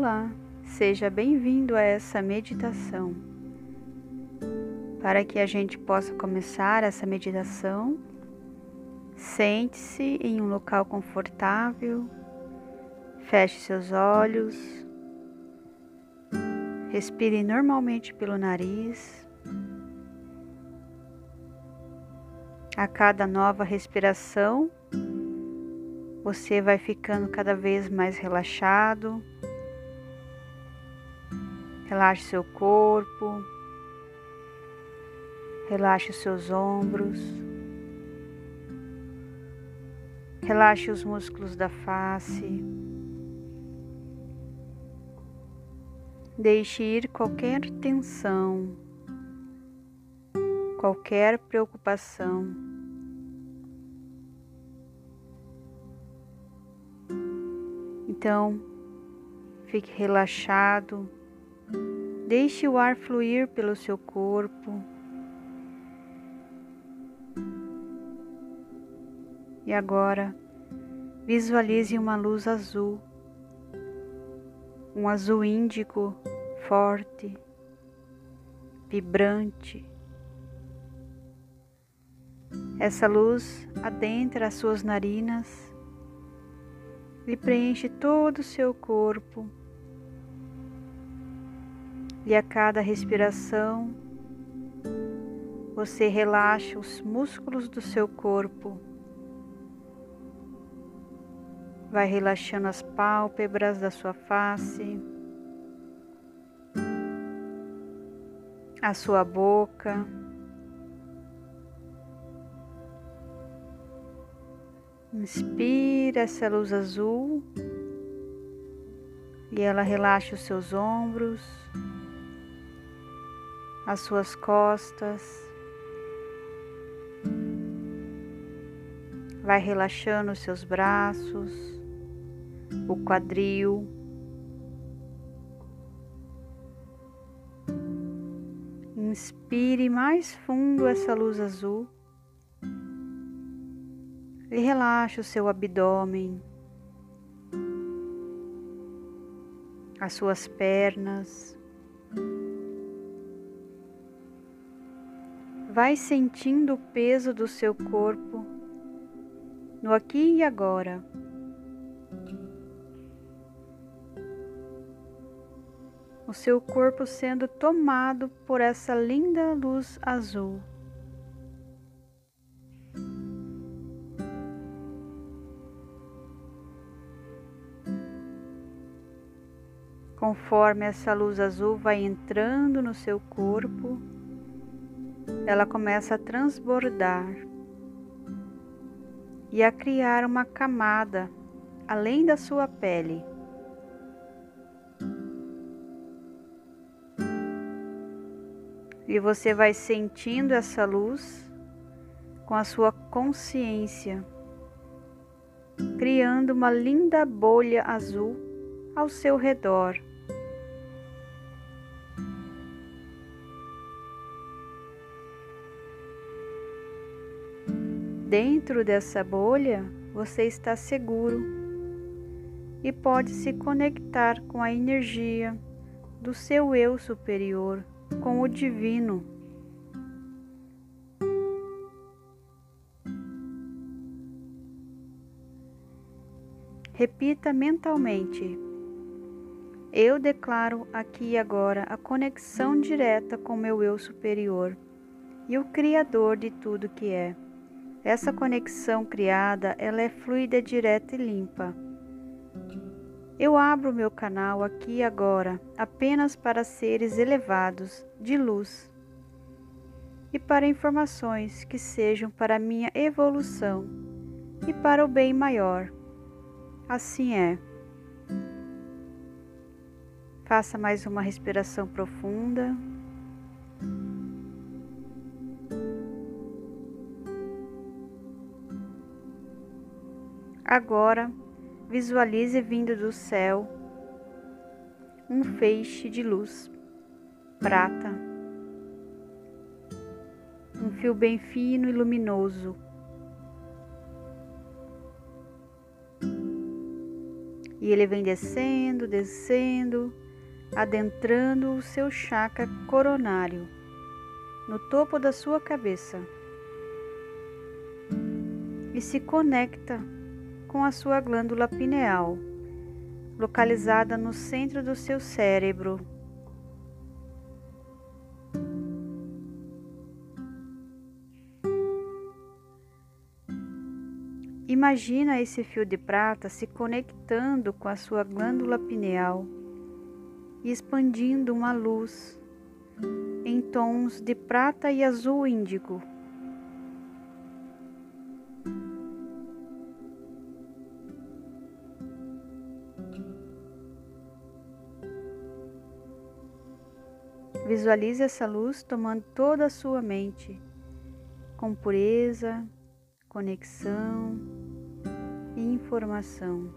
Olá, seja bem-vindo a essa meditação. Para que a gente possa começar essa meditação, sente-se em um local confortável, feche seus olhos, respire normalmente pelo nariz. A cada nova respiração, você vai ficando cada vez mais relaxado. Relaxe seu corpo, relaxe os seus ombros, relaxe os músculos da face. Deixe ir qualquer tensão, qualquer preocupação. Então, fique relaxado, deixe o ar fluir pelo seu corpo. E agora, visualize uma luz azul, um azul índico forte, vibrante. Essa luz adentra as suas narinas e preenche todo o seu corpo e a cada respiração, você relaxa os músculos do seu corpo. Vai relaxando as pálpebras da sua face, a sua boca. Inspira essa luz azul e ela relaxa os seus ombros as suas costas. Vai relaxando os seus braços, o quadril. Inspire mais fundo essa luz azul e relaxe o seu abdômen, as suas pernas. Vai sentindo o peso do seu corpo no aqui e agora. O seu corpo sendo tomado por essa linda luz azul. Conforme essa luz azul vai entrando no seu corpo, ela começa a transbordar e a criar uma camada além da sua pele. E você vai sentindo essa luz com a sua consciência, criando uma linda bolha azul ao seu redor. Dentro dessa bolha, você está seguro e pode se conectar com a energia do seu eu superior, com o divino. Repita mentalmente: Eu declaro aqui e agora a conexão direta com meu eu superior e o Criador de tudo que é. Essa conexão criada, ela é fluida, direta e limpa. Eu abro meu canal aqui e agora apenas para seres elevados, de luz, e para informações que sejam para minha evolução e para o bem maior. Assim é. Faça mais uma respiração profunda. Agora, visualize vindo do céu um feixe de luz prata, um fio bem fino e luminoso. E ele vem descendo, descendo, adentrando o seu chakra coronário, no topo da sua cabeça, e se conecta com a sua glândula pineal, localizada no centro do seu cérebro. Imagina esse fio de prata se conectando com a sua glândula pineal e expandindo uma luz em tons de prata e azul índigo. Visualize essa luz tomando toda a sua mente, com pureza, conexão e informação.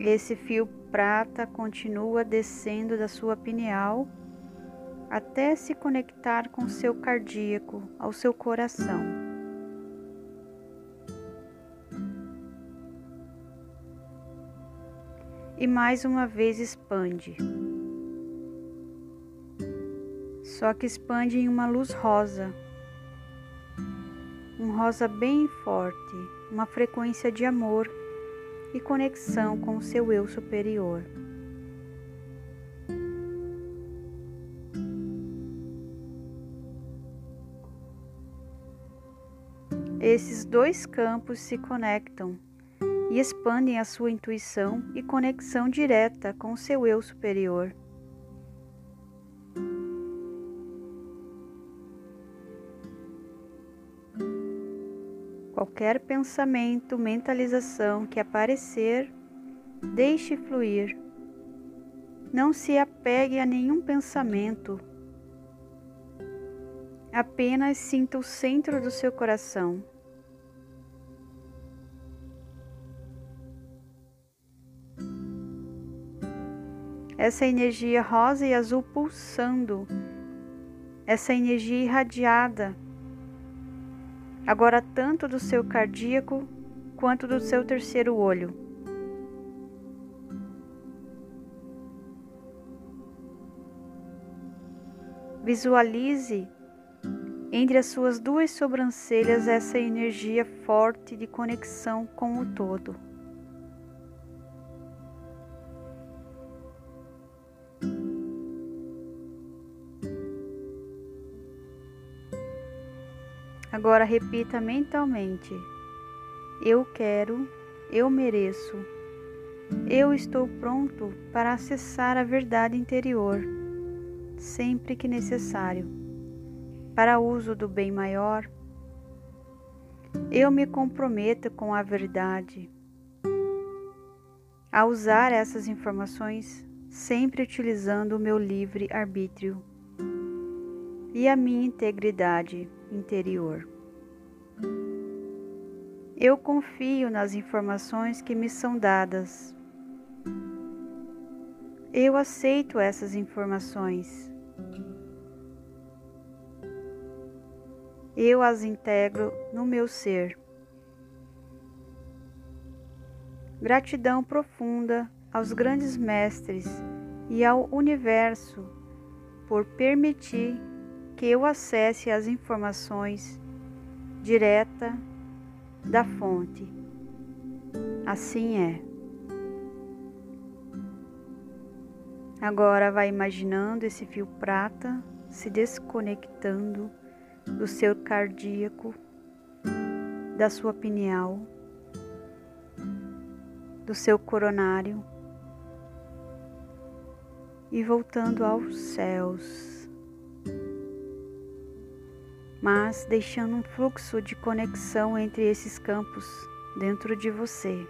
Esse fio prata continua descendo da sua pineal até se conectar com seu cardíaco, ao seu coração. E mais uma vez expande. Só que expande em uma luz rosa. Um rosa bem forte, uma frequência de amor e conexão com o seu eu superior. Esses dois campos se conectam e expandem a sua intuição e conexão direta com o seu eu superior. Qualquer pensamento, mentalização que aparecer, deixe fluir. Não se apegue a nenhum pensamento. Apenas sinta o centro do seu coração. Essa energia rosa e azul pulsando, essa energia irradiada, agora tanto do seu cardíaco quanto do seu terceiro olho. Visualize entre as suas duas sobrancelhas essa energia forte de conexão com o todo. Agora repita mentalmente: Eu quero, eu mereço, eu estou pronto para acessar a verdade interior, sempre que necessário, para uso do bem maior. Eu me comprometo com a verdade. A usar essas informações, sempre utilizando o meu livre arbítrio e a minha integridade interior. Eu confio nas informações que me são dadas. Eu aceito essas informações. Eu as integro no meu ser. Gratidão profunda aos grandes mestres e ao universo por permitir que eu acesse as informações direta da fonte. Assim é. Agora vai imaginando esse fio prata se desconectando do seu cardíaco, da sua pineal, do seu coronário e voltando aos céus mas deixando um fluxo de conexão entre esses campos dentro de você.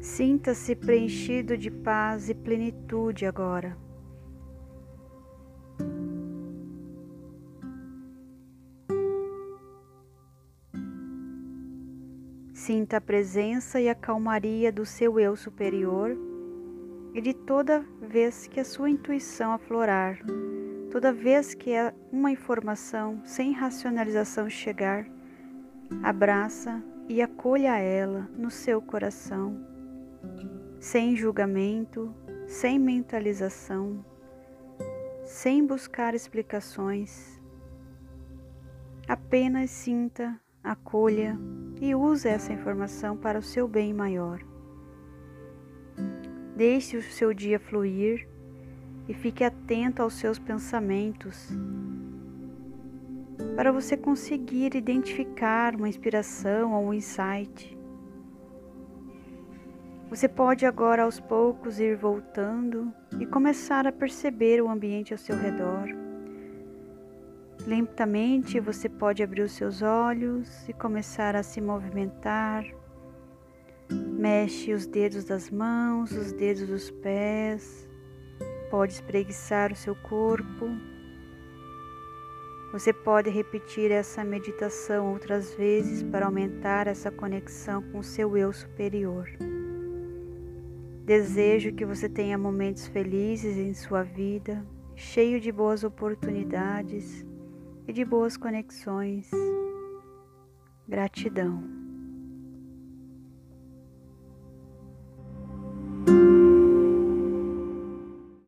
Sinta-se preenchido de paz e plenitude agora. Sinta a presença e a calmaria do seu eu superior e de toda vez que a sua intuição aflorar, toda vez que uma informação sem racionalização chegar, abraça e acolha ela no seu coração, sem julgamento, sem mentalização, sem buscar explicações. Apenas sinta, acolha e use essa informação para o seu bem maior. Deixe o seu dia fluir e fique atento aos seus pensamentos para você conseguir identificar uma inspiração ou um insight. Você pode agora aos poucos ir voltando e começar a perceber o ambiente ao seu redor. Lentamente você pode abrir os seus olhos e começar a se movimentar. Mexe os dedos das mãos, os dedos dos pés. Pode espreguiçar o seu corpo você pode repetir essa meditação outras vezes para aumentar essa conexão com o seu eu superior. Desejo que você tenha momentos felizes em sua vida, cheio de boas oportunidades e de boas conexões. Gratidão.